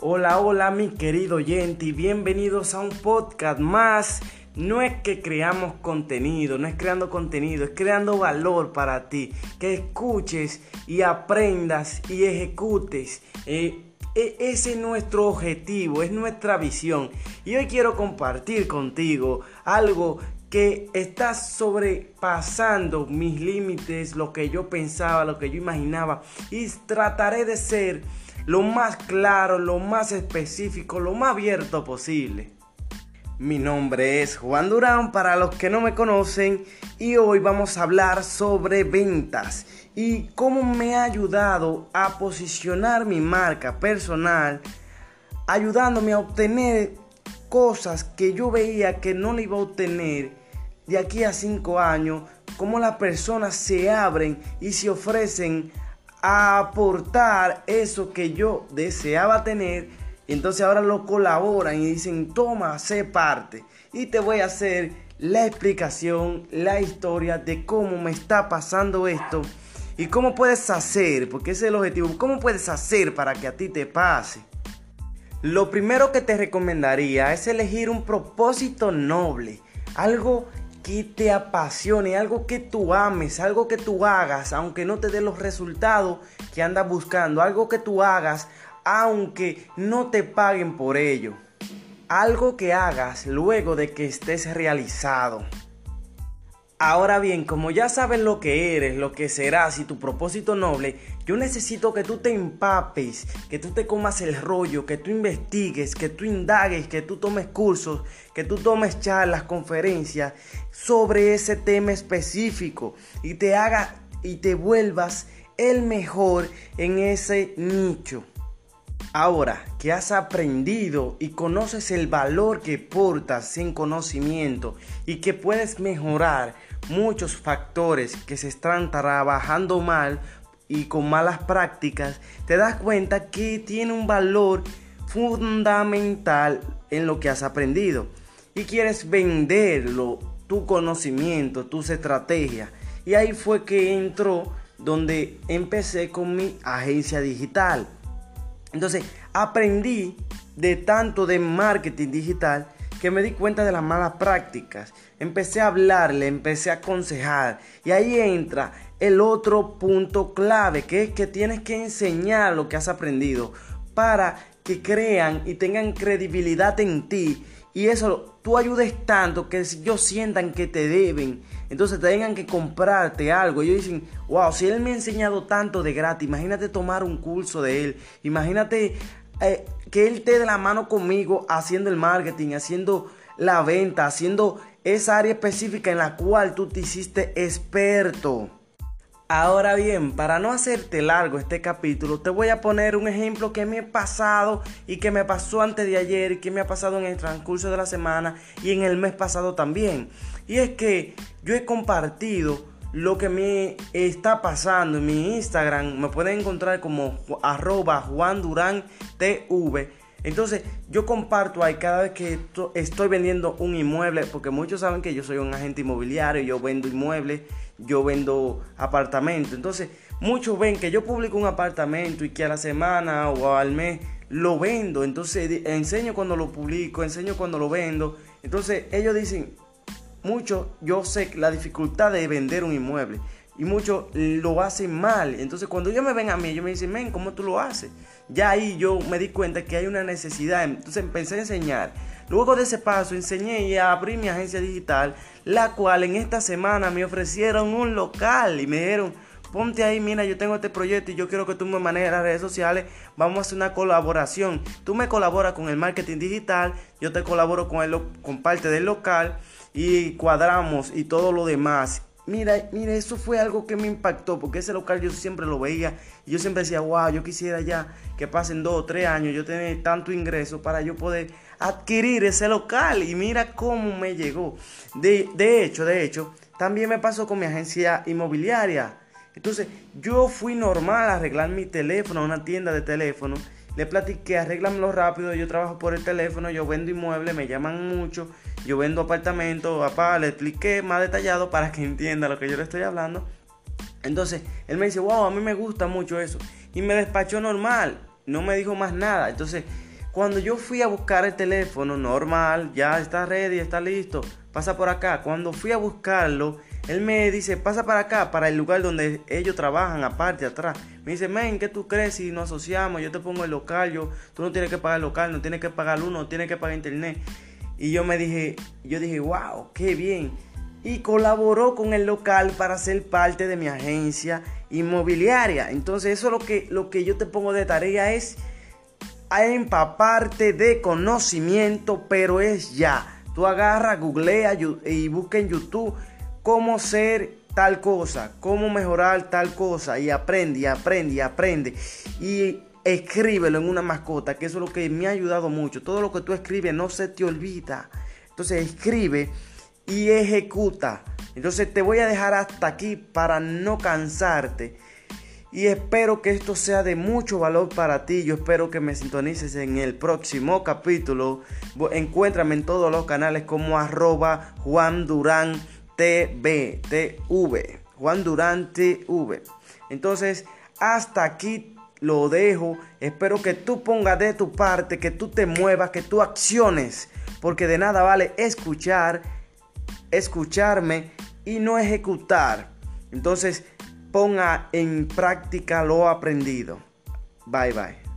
Hola, hola mi querido oyente y bienvenidos a un podcast más. No es que creamos contenido, no es creando contenido, es creando valor para ti. Que escuches y aprendas y ejecutes. Eh, e, ese es nuestro objetivo, es nuestra visión. Y hoy quiero compartir contigo algo que está sobrepasando mis límites, lo que yo pensaba, lo que yo imaginaba. Y trataré de ser lo más claro, lo más específico, lo más abierto posible. Mi nombre es Juan Durán para los que no me conocen y hoy vamos a hablar sobre ventas y cómo me ha ayudado a posicionar mi marca personal, ayudándome a obtener cosas que yo veía que no le iba a obtener de aquí a cinco años, cómo las personas se abren y se ofrecen a aportar eso que yo deseaba tener. Y entonces ahora lo colaboran y dicen, toma, sé parte. Y te voy a hacer la explicación, la historia de cómo me está pasando esto y cómo puedes hacer, porque ese es el objetivo, cómo puedes hacer para que a ti te pase. Lo primero que te recomendaría es elegir un propósito noble, algo que te apasione, algo que tú ames, algo que tú hagas, aunque no te dé los resultados que andas buscando, algo que tú hagas, aunque no te paguen por ello. Algo que hagas luego de que estés realizado. Ahora bien, como ya sabes lo que eres, lo que serás y tu propósito noble, yo necesito que tú te empapes, que tú te comas el rollo, que tú investigues, que tú indagues, que tú tomes cursos, que tú tomes charlas, conferencias sobre ese tema específico y te haga y te vuelvas el mejor en ese nicho. Ahora que has aprendido y conoces el valor que portas en conocimiento y que puedes mejorar muchos factores que se están trabajando mal y con malas prácticas, te das cuenta que tiene un valor fundamental en lo que has aprendido y quieres venderlo, tu conocimiento, tus estrategias. Y ahí fue que entró donde empecé con mi agencia digital. Entonces aprendí de tanto de marketing digital que me di cuenta de las malas prácticas. Empecé a hablarle, empecé a aconsejar. Y ahí entra el otro punto clave, que es que tienes que enseñar lo que has aprendido para que crean y tengan credibilidad en ti. Y eso tú ayudes tanto que ellos sientan que te deben. Entonces tengan que comprarte algo. Ellos dicen, wow, si él me ha enseñado tanto de gratis, imagínate tomar un curso de él. Imagínate eh, que Él te dé la mano conmigo haciendo el marketing, haciendo la venta, haciendo esa área específica en la cual tú te hiciste experto. Ahora bien, para no hacerte largo este capítulo, te voy a poner un ejemplo que me ha pasado y que me pasó antes de ayer y que me ha pasado en el transcurso de la semana y en el mes pasado también. Y es que yo he compartido lo que me está pasando en mi Instagram. Me pueden encontrar como arroba Juan Durán TV. Entonces yo comparto ahí cada vez que estoy vendiendo un inmueble, porque muchos saben que yo soy un agente inmobiliario, yo vendo inmuebles, yo vendo apartamentos. Entonces muchos ven que yo publico un apartamento y que a la semana o al mes lo vendo. Entonces enseño cuando lo publico, enseño cuando lo vendo. Entonces ellos dicen, mucho yo sé la dificultad de vender un inmueble y muchos lo hacen mal. Entonces cuando ellos me ven a mí, ellos me dicen, men, ¿cómo tú lo haces? Ya ahí yo me di cuenta que hay una necesidad. Entonces empecé a enseñar. Luego de ese paso enseñé y abrí mi agencia digital, la cual en esta semana me ofrecieron un local y me dijeron, ponte ahí, mira, yo tengo este proyecto y yo quiero que tú me manejes las redes sociales, vamos a hacer una colaboración. Tú me colaboras con el marketing digital, yo te colaboro con, el, con parte del local y cuadramos y todo lo demás. Mira, mira, eso fue algo que me impactó, porque ese local yo siempre lo veía y yo siempre decía, wow, yo quisiera ya que pasen dos o tres años, yo tener tanto ingreso para yo poder adquirir ese local y mira cómo me llegó. De, de hecho, de hecho, también me pasó con mi agencia inmobiliaria. Entonces, yo fui normal a arreglar mi teléfono, una tienda de teléfono. Le platiqué, arréglamelo rápido, yo trabajo por el teléfono, yo vendo inmuebles, me llaman mucho yo vendo apartamentos, papá, le expliqué más detallado para que entienda lo que yo le estoy hablando. Entonces, él me dice, wow, a mí me gusta mucho eso. Y me despachó normal, no me dijo más nada. Entonces, Cuando yo fui a buscar el teléfono normal, ya está ready, está listo, pasa por acá. Cuando fui a buscarlo, él me dice, pasa para acá, para el lugar donde ellos trabajan, aparte, atrás. Me dice, men, ¿qué tú crees si nos asociamos? Yo te pongo el local, yo, tú no tienes que pagar el local, no tienes que pagar uno, no tienes que pagar internet. Y yo me dije, yo dije, wow, qué bien. Y colaboró con el local para ser parte de mi agencia inmobiliaria. Entonces eso es lo que, lo que yo te pongo de tarea es empaparte de conocimiento, pero es ya. Tú agarra, googlea y busca en YouTube cómo ser tal cosa, cómo mejorar tal cosa y aprende y aprende y aprende y escríbelo en una mascota, que eso es lo que me ha ayudado mucho. Todo lo que tú escribes no se te olvida. Entonces escribe y ejecuta. Entonces te voy a dejar hasta aquí para no cansarte. Y espero que esto sea de mucho valor para ti. Yo espero que me sintonices en el próximo capítulo. Encuéntrame en todos los canales como arroba Juan Durán TV, TV, Juan Durante V. Entonces, hasta aquí lo dejo. Espero que tú pongas de tu parte, que tú te muevas, que tú acciones, porque de nada vale escuchar, escucharme y no ejecutar. Entonces, ponga en práctica lo aprendido. Bye bye.